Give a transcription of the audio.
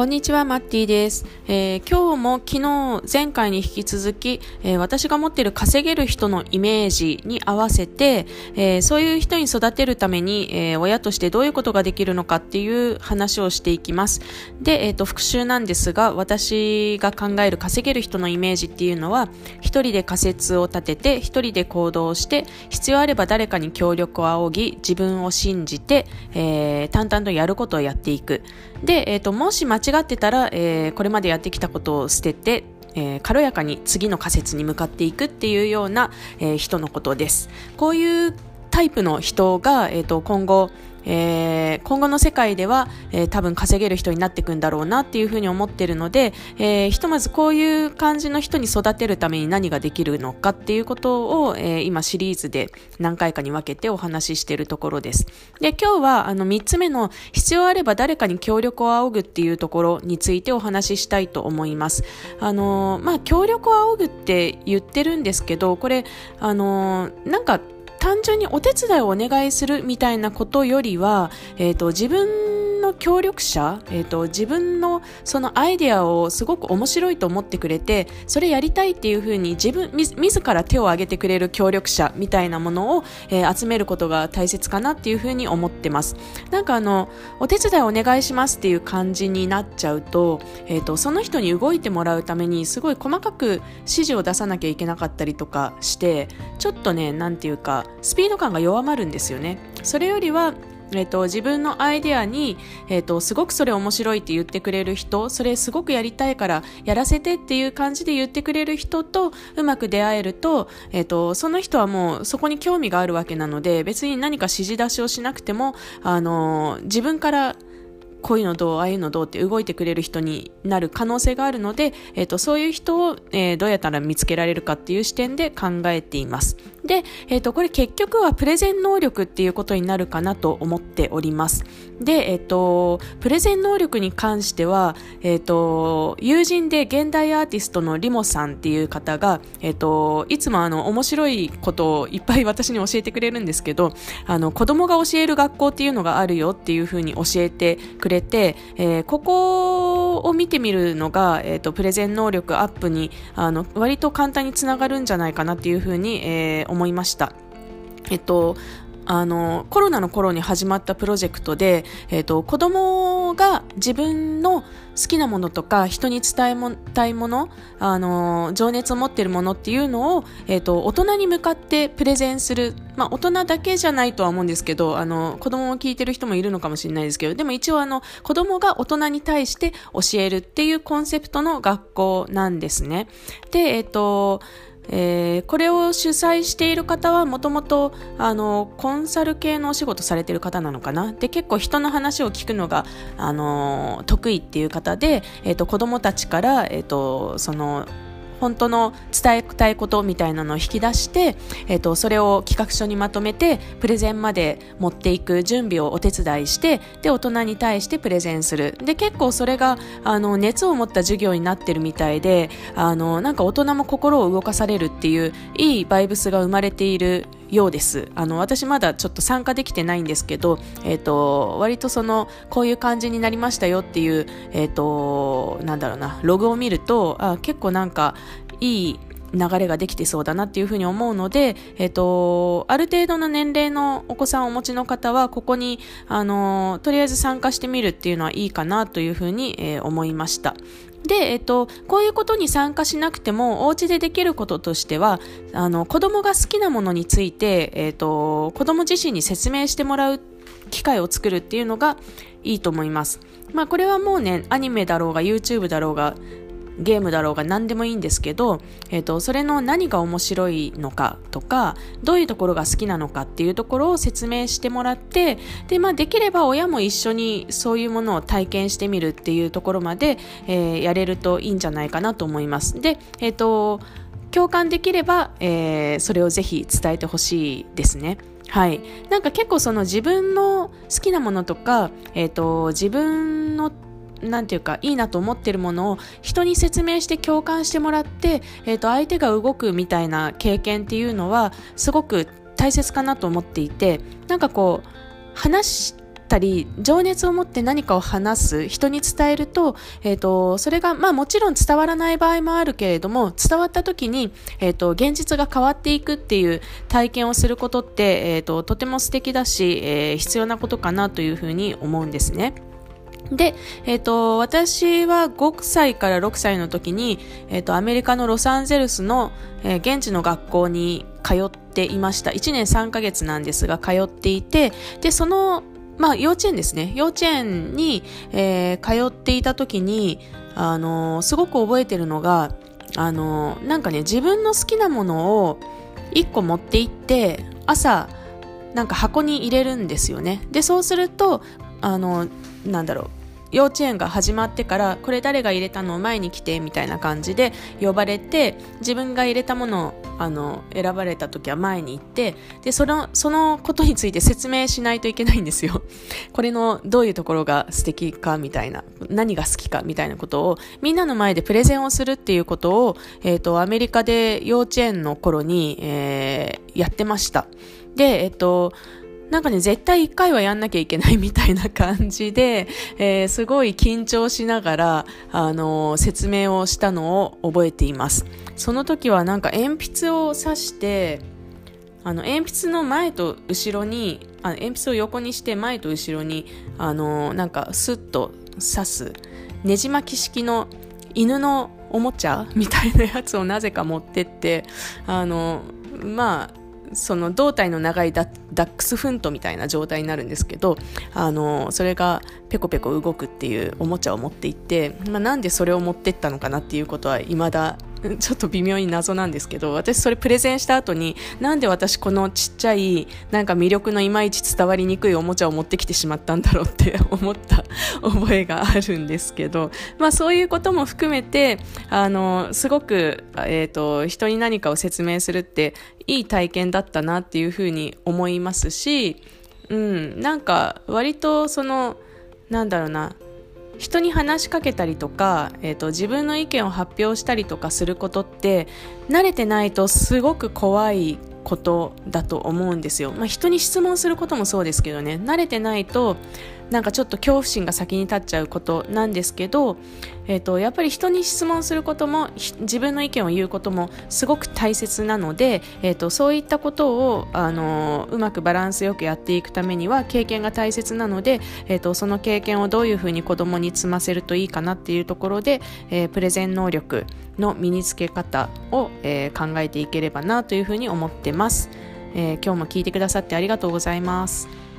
こんにちは、マッティです。えー、今日も昨日、前回に引き続き、えー、私が持っている稼げる人のイメージに合わせて、えー、そういう人に育てるために、え親としてどういうことができるのかっていう話をしていきます。で、えっ、と、復習なんですが、私が考える稼げる人のイメージっていうのは、一人で仮説を立てて、一人で行動して、必要あれば誰かに協力を仰ぎ、自分を信じて、え淡々とやることをやっていく。で、えっ、と、もし間違違ってたら、えー、これまでやってきたことを捨てて、えー、軽やかに次の仮説に向かっていくっていうような、えー、人のことです。こういうタイプの人が、えーと今後、えー、今後の世界では、えー、多分稼げる人になっていくんだろうなっていうふうに思ってるので、えー、ひとまずこういう感じの人に育てるために何ができるのかっていうことを、え、今シリーズで何回かに分けてお話ししているところです。で、今日はあの3つ目の必要あれば誰かに協力を仰ぐっていうところについてお話ししたいと思います。あのまあ、協力を仰ぐって言ってるんですけど、これ、あのなんか単純にお手伝いをお願いするみたいなことよりは、えっ、ー、と、自分協力者、えーと、自分のそのアイデアをすごく面白いと思ってくれてそれやりたいっていうふうに自分み自ら手を挙げてくれる協力者みたいなものを、えー、集めることが大切かなっていうふうに思ってます。なんかあのお手伝いお願いしますっていう感じになっちゃうと,、えーと、その人に動いてもらうためにすごい細かく指示を出さなきゃいけなかったりとかしてちょっとねなんていうかスピード感が弱まるんですよね。それよりはえっ、と、自分のアイデアに、えっ、と、すごくそれ面白いって言ってくれる人、それすごくやりたいからやらせてっていう感じで言ってくれる人とうまく出会えると、えっ、と、その人はもうそこに興味があるわけなので、別に何か指示出しをしなくても、あの、自分からこういうのどう、ああいうのどうって動いてくれる人になる可能性があるので、えっ、と、そういう人を、えー、どうやったら見つけられるかっていう視点で考えています。で、えっ、と、これ結局はプレゼン能力っていうことになるかなと思っております。で、えっ、と、プレゼン能力に関しては、えっ、と、友人で現代アーティストのリモさんっていう方が、えっ、と、いつもあの、面白いことをいっぱい私に教えてくれるんですけど、あの、子供が教える学校っていうのがあるよっていうふうに教えてくれれて、えー、ここを見てみるのが、えっ、と、プレゼン能力アップに、あの、割と簡単につながるんじゃないかなっていうふうに、えー、思いました。えっと、あの、コロナの頃に始まったプロジェクトで、えっ、と、子供が自分の好きなものとか、人に伝えたいもの、あの、情熱を持っているものっていうのを、えっ、と、大人に向かってプレゼンする。まあ、大人だけじゃないとは思うんですけど、あの、子供を聞いてる人もいるのかもしれないですけど、でも一応あの、子供が大人に対して教えるっていうコンセプトの学校なんですね。で、えっ、と、えー、これを主催している方はもともとあのコンサル系のお仕事されてる方なのかな？で結構人の話を聞くのがあの得意っていう方で、えーと、子供たちから、えーとその本当の伝えたいことみたいなのを引き出して、えっ、と、それを企画書にまとめて、プレゼンまで持っていく準備をお手伝いして、で、大人に対してプレゼンする。で、結構それが、あの、熱を持った授業になってるみたいで、あの、なんか大人も心を動かされるっていう、いいバイブスが生まれているようです。あの、私まだちょっと参加できてないんですけど、え、ー、と、割とその、こういう感じになりましたよっていう、えっ、ー、と、なんだろうな、ログを見ると、あ、結構なんか、いい流れができてそうだなっていうふうに思うので、えっ、と、ある程度の年齢のお子さんをお持ちの方は、ここに、あの、とりあえず参加してみるっていうのはいいかなというふうに、えー、思いました。で、えっと、こういうことに参加しなくても、お家でできることとしては、あの、子供が好きなものについて、えっと、子供自身に説明してもらう機会を作るっていうのがいいと思います。まあ、これはもうね、アニメだろうが、YouTube だろうが、ゲームだろうが何でもいいんですけど、えっ、と、それの何が面白いのかとか、どういうところが好きなのかっていうところを説明してもらって、で、まあ、できれば親も一緒にそういうものを体験してみるっていうところまで、えー、やれるといいんじゃないかなと思います。で、えっ、と、共感できれば、えー、それをぜひ伝えてほしいですね。はい。なんか結構その自分の好きなものとか、えっ、ー、と、自分なんていうか、いいなと思ってるものを人に説明して共感してもらって、えっ、ー、と、相手が動くみたいな経験っていうのは、すごく大切かなと思っていて、なんかこう、話ったり情熱を持って何かを話す人に伝えると,、えーと、それが、まあ、もちろん伝わらない場合もあるけれども伝わった時に、えーと、現実が変わっていくっていう体験をすることって、えーと、とても素敵だし、えー、必要なことかなというふうに思うんですね。で、えっ、ー、と、私は5歳から6歳の時に、えっ、ー、と、アメリカのロサンゼルスの、えー、現地の学校に通っていました。1年3ヶ月なんですが、通っていて、で、その、まあ、幼稚園ですね。幼稚園に、えー、通っていた時に、あのすごく覚えてるのが、あのなんかね、自分の好きなものを1個持って行って、朝、なんか箱に入れるんですよね。で、そうすると、あの、なんだろう、幼稚園が始まってからこれ誰が入れたのを前に来てみたいな感じで呼ばれて自分が入れたものをあの選ばれた時は前に行ってでそのそのことについて説明しないといけないんですよ。これのどういうところが素敵かみたいな何が好きかみたいなことをみんなの前でプレゼンをするっていうことを、えーと、アメリカで幼稚園の頃に、えー、やってました。でえっ、ー、となんかね、絶対一回はやんなきゃいけないみたいな感じで、えー、すごい緊張しながら、あのー、説明をしたのを覚えています。その時はなんか鉛筆を刺して、あの、鉛筆の前と後ろに、あ鉛筆を横にして前と後ろに、あのー、なんかスッと刺す、ねじ巻き式の犬のおもちゃみたいなやつをなぜか持ってって、あの、まあ、その胴体の長いダックスフントみたいな状態になるんですけどあのそれがペコペコ動くっていうおもちゃを持っていって、まあ、なんでそれを持ってったのかなっていうことはいまだちょっと微妙に謎なんですけど私それプレゼンした後になんで私このちっちゃいなんか魅力のいまいち伝わりにくいおもちゃを持ってきてしまったんだろうって 思った覚えがあるんですけど、まあ、そういうことも含めてあのすごく、えーと、人に何かを説明するっていい体験だったなっていうふうに思いますし、うん、なんか割とそのなんだろうな人に話しかけたりとか、えーと、自分の意見を発表したりとかすることって慣れてないとすごく怖いことだと思うんですよ、まあ、人に質問することもそうですけどね。慣れてないとなんかちょっと恐怖心が先に立っちゃうことなんですけど、えーと、やっぱり人に質問することも自分の意見を言うこともすごく大切なので、えーと、そういったことを、あのうまくバランスよくやっていくためには経験が大切なので、えーと、その経験をどういうふうに子供に積ませるといいかなっていうところで、えー、プレゼン能力の身につけ方を、えー、考えていければなというふうに思ってます、えー、今日も聞いてくださってありがとうございます。